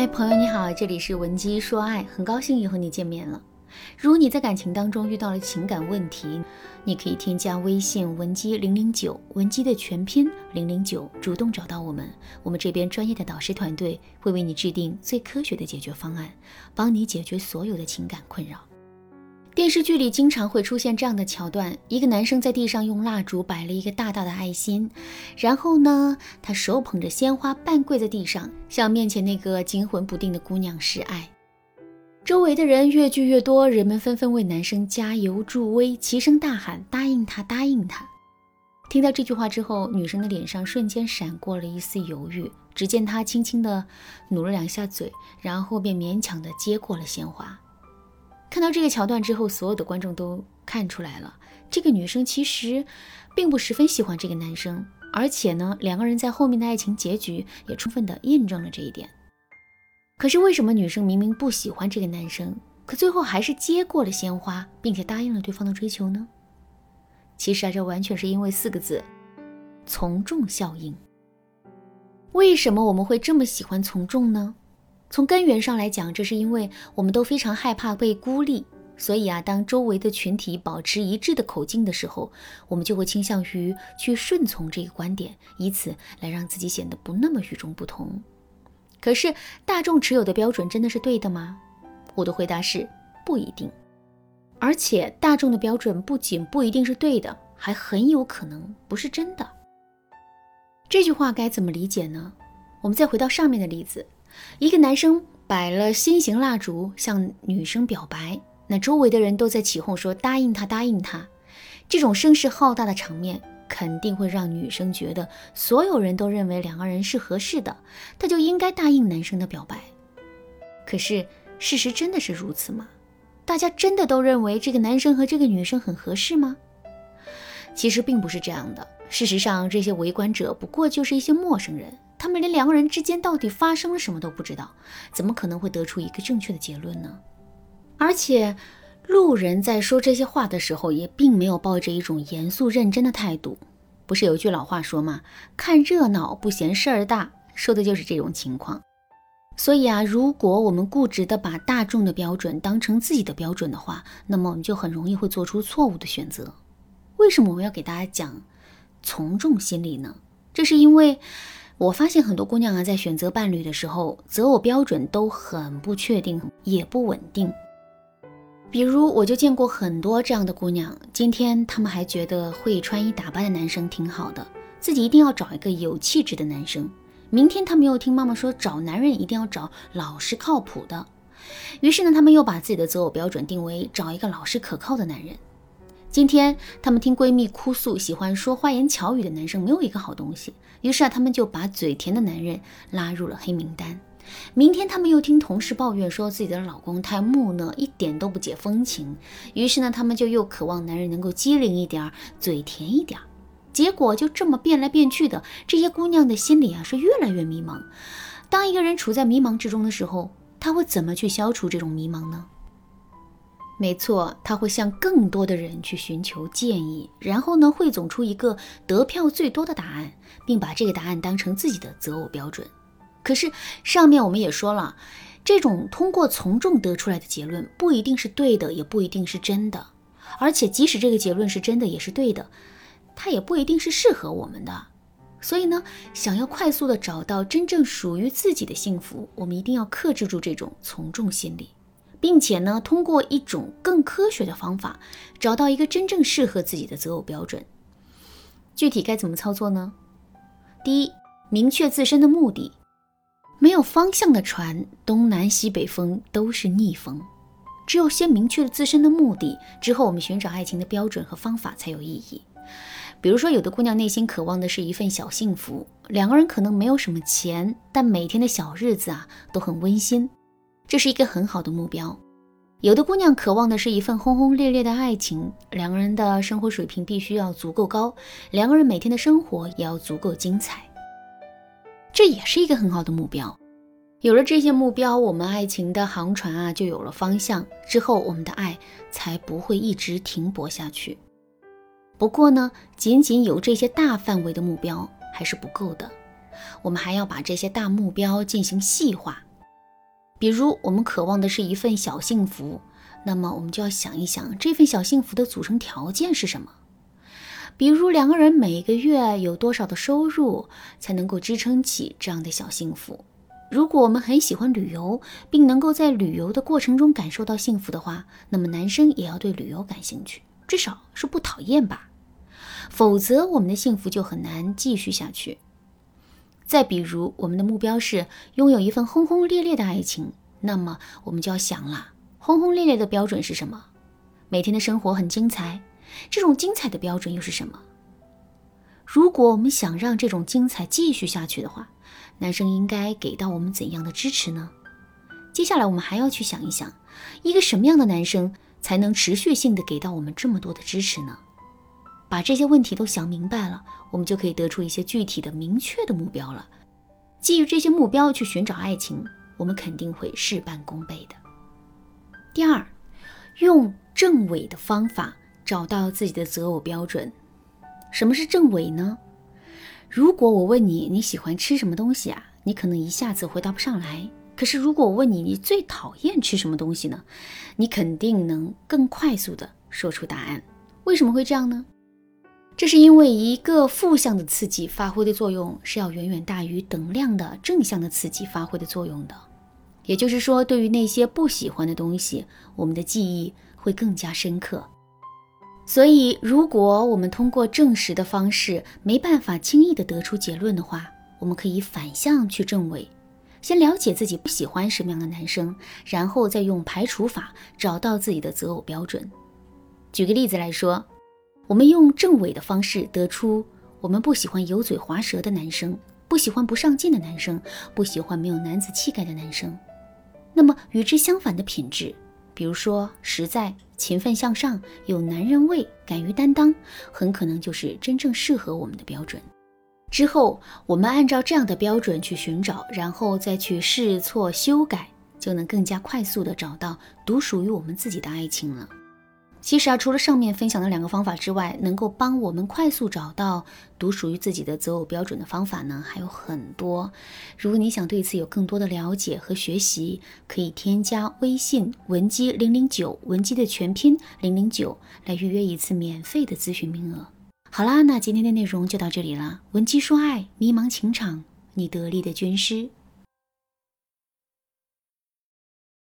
嗨，朋友你好，这里是文姬说爱，很高兴又和你见面了。如果你在感情当中遇到了情感问题，你可以添加微信文姬零零九，文姬的全拼零零九，主动找到我们，我们这边专业的导师团队会为你制定最科学的解决方案，帮你解决所有的情感困扰。电视剧里经常会出现这样的桥段：一个男生在地上用蜡烛摆了一个大大的爱心，然后呢，他手捧着鲜花，半跪在地上，向面前那个惊魂不定的姑娘示爱。周围的人越聚越多，人们纷纷为男生加油助威，齐声大喊：“答应他，答应他！”听到这句话之后，女生的脸上瞬间闪过了一丝犹豫。只见她轻轻地努了两下嘴，然后便勉强地接过了鲜花。看到这个桥段之后，所有的观众都看出来了，这个女生其实并不十分喜欢这个男生，而且呢，两个人在后面的爱情结局也充分的印证了这一点。可是为什么女生明明不喜欢这个男生，可最后还是接过了鲜花，并且答应了对方的追求呢？其实啊，这完全是因为四个字：从众效应。为什么我们会这么喜欢从众呢？从根源上来讲，这是因为我们都非常害怕被孤立，所以啊，当周围的群体保持一致的口径的时候，我们就会倾向于去顺从这个观点，以此来让自己显得不那么与众不同。可是，大众持有的标准真的是对的吗？我的回答是不一定。而且，大众的标准不仅不一定是对的，还很有可能不是真的。这句话该怎么理解呢？我们再回到上面的例子。一个男生摆了心形蜡烛向女生表白，那周围的人都在起哄说答应他，答应他。这种声势浩大的场面肯定会让女生觉得所有人都认为两个人是合适的，她就应该答应男生的表白。可是事实真的是如此吗？大家真的都认为这个男生和这个女生很合适吗？其实并不是这样的。事实上，这些围观者不过就是一些陌生人。他们连两个人之间到底发生了什么都不知道，怎么可能会得出一个正确的结论呢？而且，路人在说这些话的时候，也并没有抱着一种严肃认真的态度。不是有句老话说吗？看热闹不嫌事儿大，说的就是这种情况。所以啊，如果我们固执的把大众的标准当成自己的标准的话，那么我们就很容易会做出错误的选择。为什么我们要给大家讲从众心理呢？这是因为。我发现很多姑娘啊，在选择伴侣的时候，择偶标准都很不确定，也不稳定。比如，我就见过很多这样的姑娘，今天她们还觉得会穿衣打扮的男生挺好的，自己一定要找一个有气质的男生；明天她们又听妈妈说，找男人一定要找老实靠谱的，于是呢，她们又把自己的择偶标准定为找一个老实可靠的男人。今天她们听闺蜜哭诉，喜欢说花言巧语的男生没有一个好东西。于是啊，他们就把嘴甜的男人拉入了黑名单。明天他们又听同事抱怨说自己的老公太木讷，一点都不解风情。于是呢，他们就又渴望男人能够机灵一点，嘴甜一点。结果就这么变来变去的，这些姑娘的心里啊是越来越迷茫。当一个人处在迷茫之中的时候，他会怎么去消除这种迷茫呢？没错，他会向更多的人去寻求建议，然后呢，汇总出一个得票最多的答案，并把这个答案当成自己的择偶标准。可是上面我们也说了，这种通过从众得出来的结论不一定是对的，也不一定是真的。而且即使这个结论是真的，也是对的，它也不一定是适合我们的。所以呢，想要快速的找到真正属于自己的幸福，我们一定要克制住这种从众心理。并且呢，通过一种更科学的方法，找到一个真正适合自己的择偶标准。具体该怎么操作呢？第一，明确自身的目的。没有方向的船，东南西北风都是逆风。只有先明确了自身的目的之后，我们寻找爱情的标准和方法才有意义。比如说，有的姑娘内心渴望的是一份小幸福，两个人可能没有什么钱，但每天的小日子啊都很温馨。这是一个很好的目标。有的姑娘渴望的是一份轰轰烈烈的爱情，两个人的生活水平必须要足够高，两个人每天的生活也要足够精彩。这也是一个很好的目标。有了这些目标，我们爱情的航船啊就有了方向，之后我们的爱才不会一直停泊下去。不过呢，仅仅有这些大范围的目标还是不够的，我们还要把这些大目标进行细化。比如我们渴望的是一份小幸福，那么我们就要想一想这份小幸福的组成条件是什么。比如两个人每个月有多少的收入才能够支撑起这样的小幸福？如果我们很喜欢旅游，并能够在旅游的过程中感受到幸福的话，那么男生也要对旅游感兴趣，至少是不讨厌吧。否则，我们的幸福就很难继续下去。再比如，我们的目标是拥有一份轰轰烈烈的爱情，那么我们就要想了，轰轰烈烈的标准是什么？每天的生活很精彩，这种精彩的标准又是什么？如果我们想让这种精彩继续下去的话，男生应该给到我们怎样的支持呢？接下来我们还要去想一想，一个什么样的男生才能持续性的给到我们这么多的支持呢？把这些问题都想明白了，我们就可以得出一些具体的、明确的目标了。基于这些目标去寻找爱情，我们肯定会事半功倍的。第二，用正伪的方法找到自己的择偶标准。什么是正伪呢？如果我问你你喜欢吃什么东西啊，你可能一下子回答不上来。可是如果我问你你最讨厌吃什么东西呢，你肯定能更快速的说出答案。为什么会这样呢？这是因为一个负向的刺激发挥的作用是要远远大于等量的正向的刺激发挥的作用的。也就是说，对于那些不喜欢的东西，我们的记忆会更加深刻。所以，如果我们通过证实的方式没办法轻易的得出结论的话，我们可以反向去证伪，先了解自己不喜欢什么样的男生，然后再用排除法找到自己的择偶标准。举个例子来说。我们用正伪的方式得出，我们不喜欢油嘴滑舌的男生，不喜欢不上进的男生，不喜欢没有男子气概的男生。那么与之相反的品质，比如说实在、勤奋向上、有男人味、敢于担当，很可能就是真正适合我们的标准。之后我们按照这样的标准去寻找，然后再去试错修改，就能更加快速的找到独属于我们自己的爱情了。其实啊，除了上面分享的两个方法之外，能够帮我们快速找到独属于自己的择偶标准的方法呢，还有很多。如果你想对此有更多的了解和学习，可以添加微信文姬零零九，文姬的全拼零零九，来预约一次免费的咨询名额。好啦，那今天的内容就到这里了。文姬说爱，迷茫情场，你得力的军师。